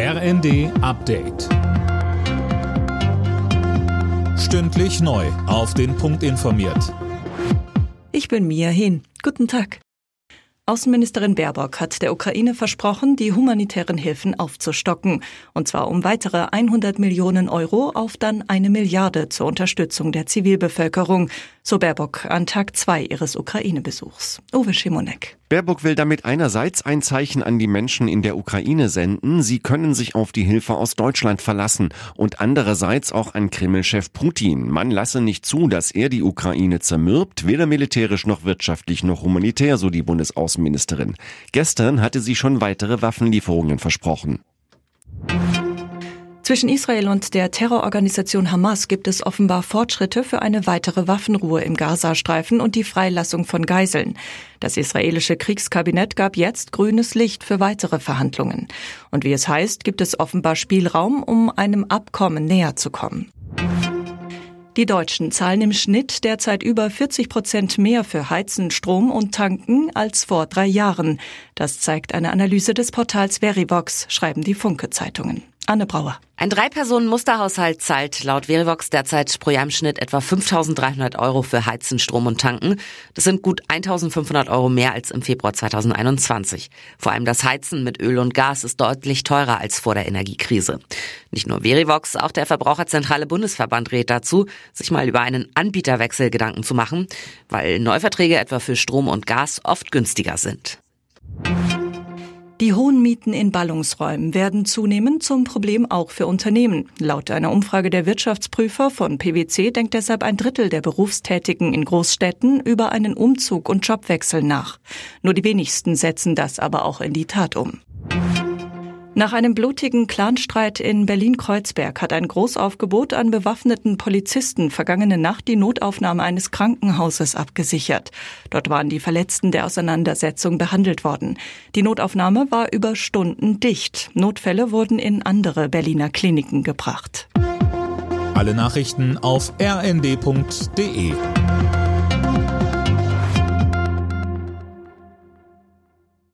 RND Update. Stündlich neu. Auf den Punkt informiert. Ich bin Mia Hin. Guten Tag. Außenministerin Baerbock hat der Ukraine versprochen, die humanitären Hilfen aufzustocken. Und zwar um weitere 100 Millionen Euro auf dann eine Milliarde zur Unterstützung der Zivilbevölkerung. So Baerbock an Tag zwei ihres Ukraine-Besuchs. Uwe Schimonek. Baerbock will damit einerseits ein Zeichen an die Menschen in der Ukraine senden, sie können sich auf die Hilfe aus Deutschland verlassen, und andererseits auch an Kreml-Chef Putin. Man lasse nicht zu, dass er die Ukraine zermürbt, weder militärisch noch wirtschaftlich noch humanitär, so die Bundesaußenministerin. Gestern hatte sie schon weitere Waffenlieferungen versprochen. Zwischen Israel und der Terrororganisation Hamas gibt es offenbar Fortschritte für eine weitere Waffenruhe im Gazastreifen und die Freilassung von Geiseln. Das israelische Kriegskabinett gab jetzt grünes Licht für weitere Verhandlungen. Und wie es heißt, gibt es offenbar Spielraum, um einem Abkommen näher zu kommen. Die Deutschen zahlen im Schnitt derzeit über 40 Prozent mehr für Heizen, Strom und Tanken als vor drei Jahren. Das zeigt eine Analyse des Portals Verivox, schreiben die Funke-Zeitungen. Anne Brauer. Ein Drei-Personen-Musterhaushalt zahlt laut Verivox derzeit pro Jahr im Schnitt etwa 5.300 Euro für Heizen, Strom und Tanken. Das sind gut 1.500 Euro mehr als im Februar 2021. Vor allem das Heizen mit Öl und Gas ist deutlich teurer als vor der Energiekrise. Nicht nur Verivox, auch der Verbraucherzentrale Bundesverband rät dazu, sich mal über einen Anbieterwechsel Gedanken zu machen, weil Neuverträge etwa für Strom und Gas oft günstiger sind. Die hohen Mieten in Ballungsräumen werden zunehmend zum Problem auch für Unternehmen. Laut einer Umfrage der Wirtschaftsprüfer von PwC denkt deshalb ein Drittel der Berufstätigen in Großstädten über einen Umzug und Jobwechsel nach. Nur die wenigsten setzen das aber auch in die Tat um. Nach einem blutigen Clanstreit in Berlin-Kreuzberg hat ein Großaufgebot an bewaffneten Polizisten vergangene Nacht die Notaufnahme eines Krankenhauses abgesichert. Dort waren die Verletzten der Auseinandersetzung behandelt worden. Die Notaufnahme war über Stunden dicht. Notfälle wurden in andere Berliner Kliniken gebracht. Alle Nachrichten auf rnd.de